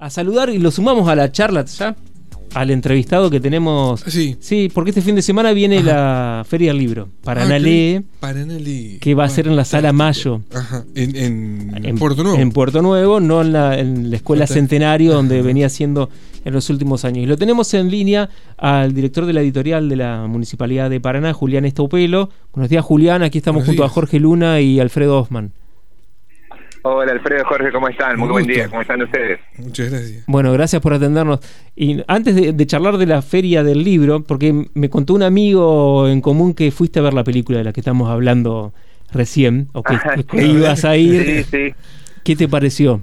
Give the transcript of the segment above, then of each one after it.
a saludar y lo sumamos a la charla ya, al entrevistado que tenemos. Sí. Sí, porque este fin de semana viene la Feria del Libro, Paraná Ah, Lee. que va a ser en la Sala Mayo. Ajá. En, en, en Puerto Nuevo. En Puerto Nuevo, no en la, en la Escuela Centenario, donde venía siendo en los últimos años. Y lo tenemos en línea al director de la editorial de la Municipalidad de Paraná, Julián Estaupelo. Buenos días, Julián. Aquí estamos Buenos junto a. Jorge Luna y Alfredo Osman. Hola Alfredo, Jorge, ¿cómo están? Muy buen gusto. día, ¿cómo están ustedes? Muchas gracias. Bueno, gracias por atendernos. Y antes de, de charlar de la feria del libro, porque me contó un amigo en común que fuiste a ver la película de la que estamos hablando recién, o que, Ah, que sí. ibas a ir, Sí, sí. ¿qué te pareció?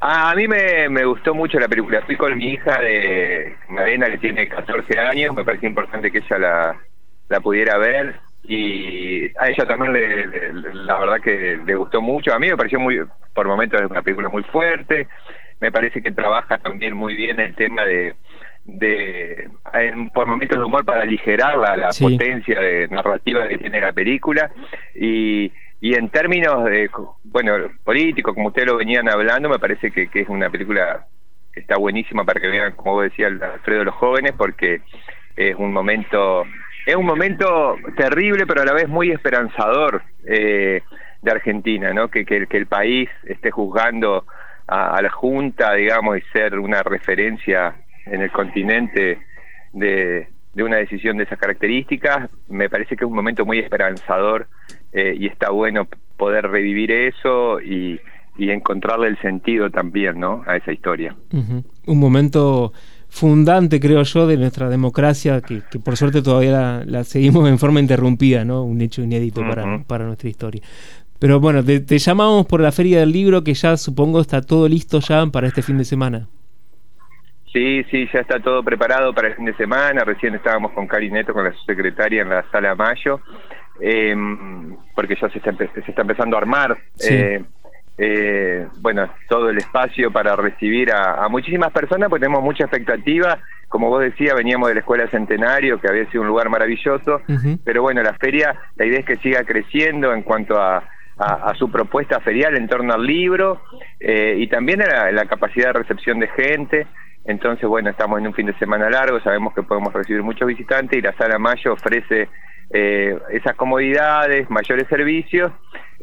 Ah, a mí me, me gustó mucho la película. Fui con mi hija de Marena, que tiene 14 años. Me pareció importante que ella la, la pudiera ver. Y a ella también, le, le- la verdad que le gustó mucho. A mí me pareció muy, por momentos, es una película muy fuerte. Me parece que trabaja también muy bien el tema de, de en- por momentos de humor para aligerar la, la Sí. potencia de narrativa que tiene la película. Y, y en términos de, bueno, político, como ustedes lo venían hablando, me parece que, que es una película que está buenísima para que vean, como vos decías, Alfredo, los jóvenes, porque es un momento, es un momento terrible, pero a la vez muy esperanzador eh, de Argentina, ¿no? Que, que, que el país esté juzgando a, la Junta, digamos, y ser una referencia en el continente de, una decisión de esas características, me parece que es un momento muy esperanzador eh, y está bueno poder revivir eso y, y encontrarle el sentido también, ¿no? A esa historia. Un momento fundante, creo yo, de nuestra democracia, que, que por suerte todavía la, la seguimos en forma interrumpida, ¿no? Un hecho inédito para, para nuestra historia. Pero bueno, te, te llamamos por la Feria del Libro, que ya supongo está todo listo ya para este fin de semana. Sí, sí, ya está todo preparado para el fin de semana. Recién estábamos con Cari Neto, con la subsecretaria en la sala Mayo, eh, porque ya se está, se está empezando a armar. Sí. eh, eh, bueno, todo el espacio para recibir a, a muchísimas personas, pues tenemos mucha expectativa. Como vos decías, veníamos de la Escuela Centenario, que había sido un lugar maravilloso, pero bueno, la feria, la idea es que siga creciendo en cuanto a, a- a su propuesta ferial en torno al libro eh, y también a la, la capacidad de recepción de gente. Entonces, bueno, estamos en un fin de semana largo, sabemos que podemos recibir muchos visitantes y la Sala Mayo ofrece eh, esas comodidades, mayores servicios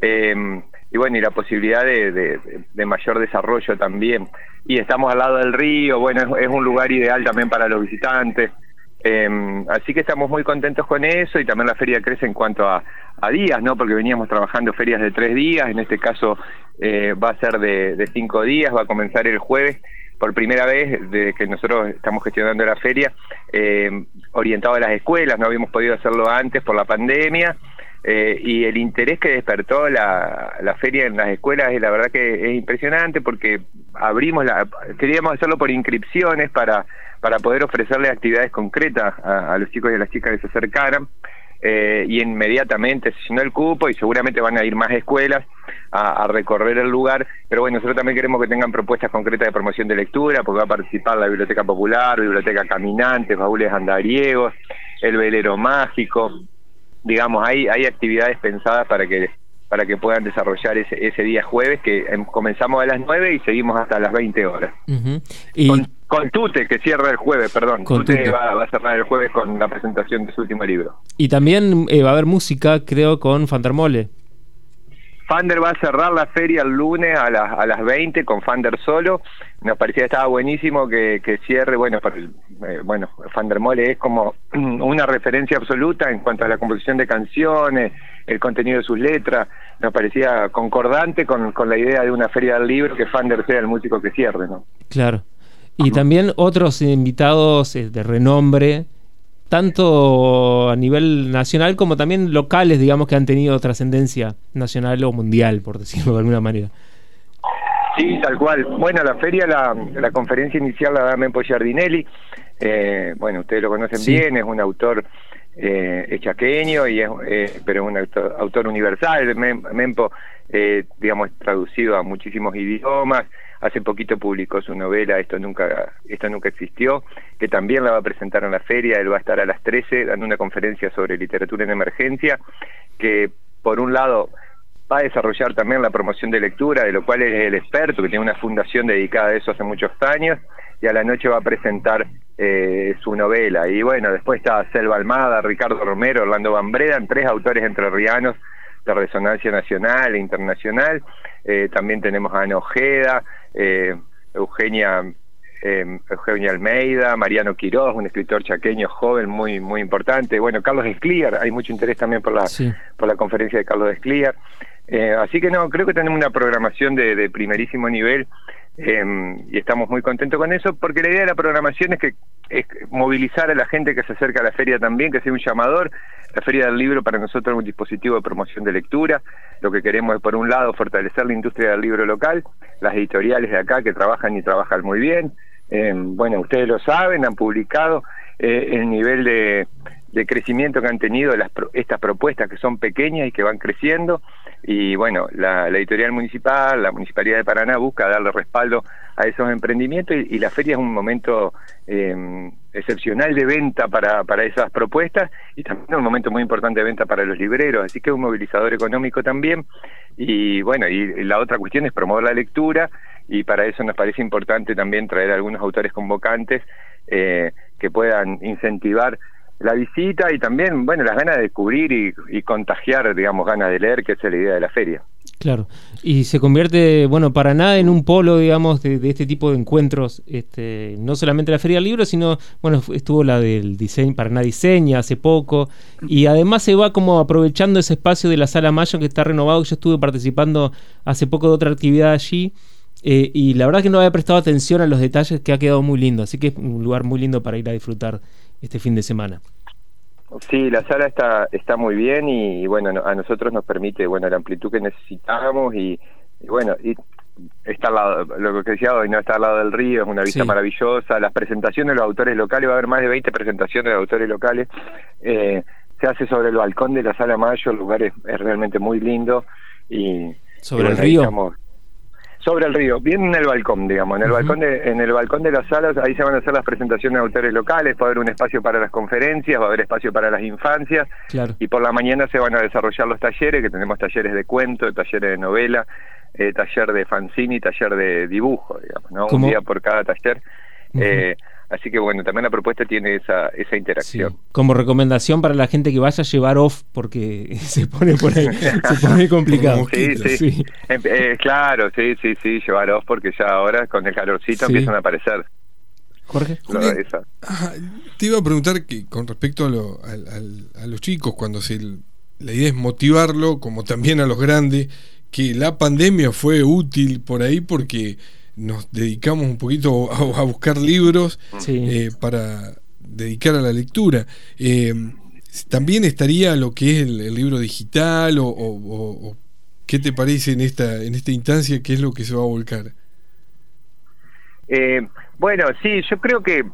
eh, y bueno, y la posibilidad de, de- mayor desarrollo también. Y estamos al lado del río, bueno, es, es un lugar ideal también para los visitantes. Eh, así que estamos muy contentos con eso y también la feria crece en cuanto a, a días, ¿no? Porque veníamos trabajando ferias de tres días, en este caso eh, va a ser de, de cinco días, va a comenzar el jueves por primera vez desde que nosotros estamos gestionando la feria, eh, orientado a las escuelas, no habíamos podido hacerlo antes por la pandemia. Eh, y el interés que despertó la, la feria en las escuelas es la verdad que es impresionante porque abrimos la queríamos hacerlo por inscripciones para para poder ofrecerles actividades concretas a, los chicos y a las chicas que se acercaran. Eh, y inmediatamente se llenó el cupo y seguramente van a ir más escuelas a, a recorrer el lugar, pero bueno, nosotros también queremos que tengan propuestas concretas de promoción de lectura, porque va a participar la Biblioteca Popular, Biblioteca Caminantes, Baúles Andariegos, el Velero Mágico, digamos, hay, hay actividades pensadas para que para que puedan desarrollar ese, ese día jueves, que em, comenzamos a las 9 y seguimos hasta las 20 horas. Y Con, con Tute, que cierra el jueves, perdón. Con Tute, Tute. Va, va a cerrar el jueves con la presentación de su último libro. Y también eh, va a haber música, creo, con Fantermole. Fander va a cerrar la feria el lunes a las, a las 20 con Fander solo. Nos parecía que estaba buenísimo que, que cierre. Bueno, por el- eh, bueno, Fander Mole es como una referencia absoluta en cuanto a la composición de canciones, el contenido de sus letras. Nos parecía concordante con, con la idea de una feria del libro que Fander sea el músico que cierre, ¿no? Claro. Y también otros invitados eh, de renombre, tanto a nivel nacional como también locales, digamos, que han tenido trascendencia nacional o mundial, por decirlo de alguna manera. Sí, tal cual. Bueno, la feria, la, la conferencia inicial la da Mempo Giardinelli. Eh, bueno, ustedes lo conocen Sí. bien, es un autor eh, es chaqueño, y es, eh, pero es un autor, universal. Mem- Mempo, eh, digamos, es traducido a muchísimos idiomas. Hace poquito publicó su novela Esto nunca esto nunca existió, que también la va a presentar en la feria. Él va a estar a las 13 dando una conferencia sobre literatura en emergencia, que por un lado va a desarrollar también la promoción de lectura, de lo cual es el experto, que tiene una fundación dedicada a eso hace muchos años, y a la noche va a presentar eh, su novela. Y bueno, después está Selva Almada, Ricardo Romero, Orlando Bambreda, tres autores entrerrianos de resonancia nacional e internacional. Eh, también tenemos a Ana Ojeda, eh, Eugenia eh, Eugenia Almeida, Mariano Quiroz, un escritor chaqueño joven muy muy importante. Bueno, Carlos Escliar, hay mucho interés también por la por la conferencia de Carlos Escliar. Eh, así que no, creo que tenemos una programación de, de primerísimo nivel eh, y estamos muy contentos con eso porque la idea de la programación es que es movilizar a la gente que se acerca a la feria también, que sea un llamador. La Feria del Libro para nosotros es un dispositivo de promoción de lectura. Lo que queremos es, por un lado, fortalecer la industria del libro local, las editoriales de acá que trabajan y trabajan muy bien. Eh, bueno, ustedes lo saben, han publicado eh, el nivel de, de crecimiento que han tenido las, estas propuestas que son pequeñas y que van creciendo. Y bueno, la, editorial municipal, la Municipalidad de Paraná busca darle respaldo a esos emprendimientos y, la feria es un momento eh, excepcional de venta para, para esas propuestas y también un momento muy importante de venta para los libreros, así que es un movilizador económico también. Y bueno, y la otra cuestión es promover la lectura y para eso nos parece importante también traer algunos autores convocantes eh, que puedan incentivar la visita y también, bueno, las ganas de descubrir y, contagiar, digamos, ganas de leer, que es la idea de la feria. Claro, y se convierte, bueno, para nada en un polo, digamos, de, de, este tipo de encuentros, este, no solamente la Feria del Libro, sino, bueno, estuvo la del diseño, Paraná Diseña hace poco, y además se va como aprovechando ese espacio de la Sala Mayo que está renovado, yo estuve participando hace poco de otra actividad allí, eh, y la verdad que no había prestado atención a los detalles, que ha quedado muy lindo, así que es un lugar muy lindo para ir a disfrutar este fin de semana. Sí, la sala está está muy bien y, y bueno, a nosotros nos permite, bueno, la amplitud que necesitamos y, y bueno, y está al lado, lo que decía hoy, no está al lado del río, es una vista sí. maravillosa, las presentaciones de los autores locales, va a haber más de 20 presentaciones de autores locales, eh, se hace sobre el balcón de la sala Mayo, el lugar es, es realmente muy lindo y... ¿Sobre y bueno, el río? Estamos, sobre el río, bien en el balcón, digamos, en el uh -huh. balcón de en el balcón de las salas, ahí se van a hacer las presentaciones de autores locales, va a haber un espacio para las conferencias, va a haber espacio para las infancias, claro. y por la mañana se van a desarrollar los talleres, que tenemos talleres de cuento, talleres de novela, eh, taller de fanzine y taller de dibujo, digamos, ¿no? ¿Cómo? Un día por cada taller. Uh -huh. eh, Así que bueno, también la propuesta tiene esa, esa interacción. Sí. Como recomendación para la gente que vaya a llevar off, porque se pone por ahí, se pone complicado. sí, sí, sí. Eh, eh, claro, sí, sí, sí, llevar off porque ya ahora con el calorcito sí. empiezan a aparecer. Jorge. Jorge ah, te iba a preguntar que con respecto a, lo, a, a, a los chicos, cuando se, la idea es motivarlo, como también a los grandes, que la pandemia fue útil por ahí porque nos dedicamos un poquito a, a buscar libros sí. eh, para dedicar a la lectura. Eh, también estaría lo que es el, el libro digital o, o, o, qué te parece en esta en esta instancia qué es lo que se va a volcar. Eh, bueno, sí, yo creo que eh,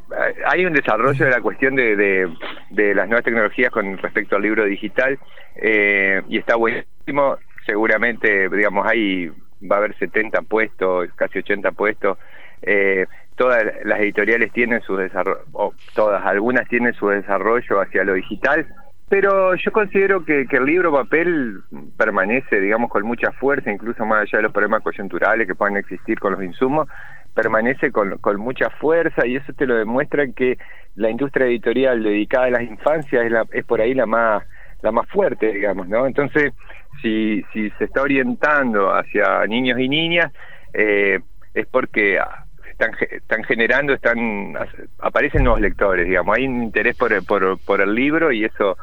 hay un desarrollo de la cuestión de, de, de las nuevas tecnologías con respecto al libro digital eh, y está buenísimo. Seguramente, digamos, hay va a haber 70 puestos, casi 80 puestos. Eh, todas las editoriales tienen su desarrollo, o todas, algunas tienen su desarrollo hacia lo digital, pero yo considero que, que, el libro papel permanece, digamos, con mucha fuerza, incluso más allá de los problemas coyunturales que puedan existir con los insumos, permanece con, con mucha fuerza y eso te lo demuestra que la industria editorial dedicada a las infancias es, la, es por ahí la más la más fuerte, digamos, ¿no? Entonces, si, si se está orientando hacia niños y niñas, eh, es porque están, están generando, están aparecen nuevos lectores, digamos, hay un interés por, por, por el libro y eso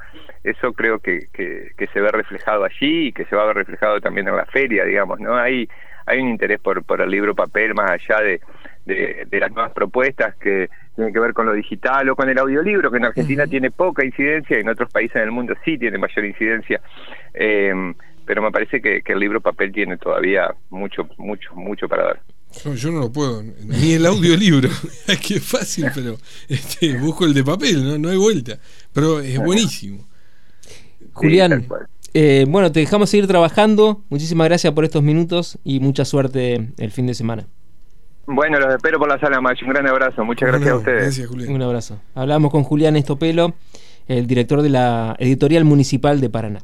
eso creo que, que, que, se ve reflejado allí y que se va a ver reflejado también en la feria, digamos, ¿no? Hay, hay un interés por, por el libro papel más allá de, de, de las nuevas propuestas que tienen que ver con lo digital o con el audiolibro, que en Argentina uh -huh. tiene poca incidencia y en otros países del mundo sí tiene mayor incidencia. Eh, pero me parece que, que, el libro papel tiene todavía mucho, mucho, mucho para dar. Yo, yo no lo puedo, ni el audiolibro, es que es fácil, pero este, busco el de papel, no, no hay vuelta. Pero es buenísimo. Julián, eh, bueno, te dejamos seguir trabajando. Muchísimas gracias por estos minutos y mucha suerte el fin de semana. Bueno, los espero por la sala, Macho. Un gran abrazo. Muchas gracias a ustedes. Gracias, Julián. Un abrazo. Hablamos con Julián Estopelo, el director de la Editorial Municipal de Paraná.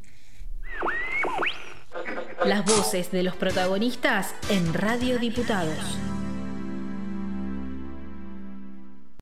Las voces de los protagonistas en Radio Diputados.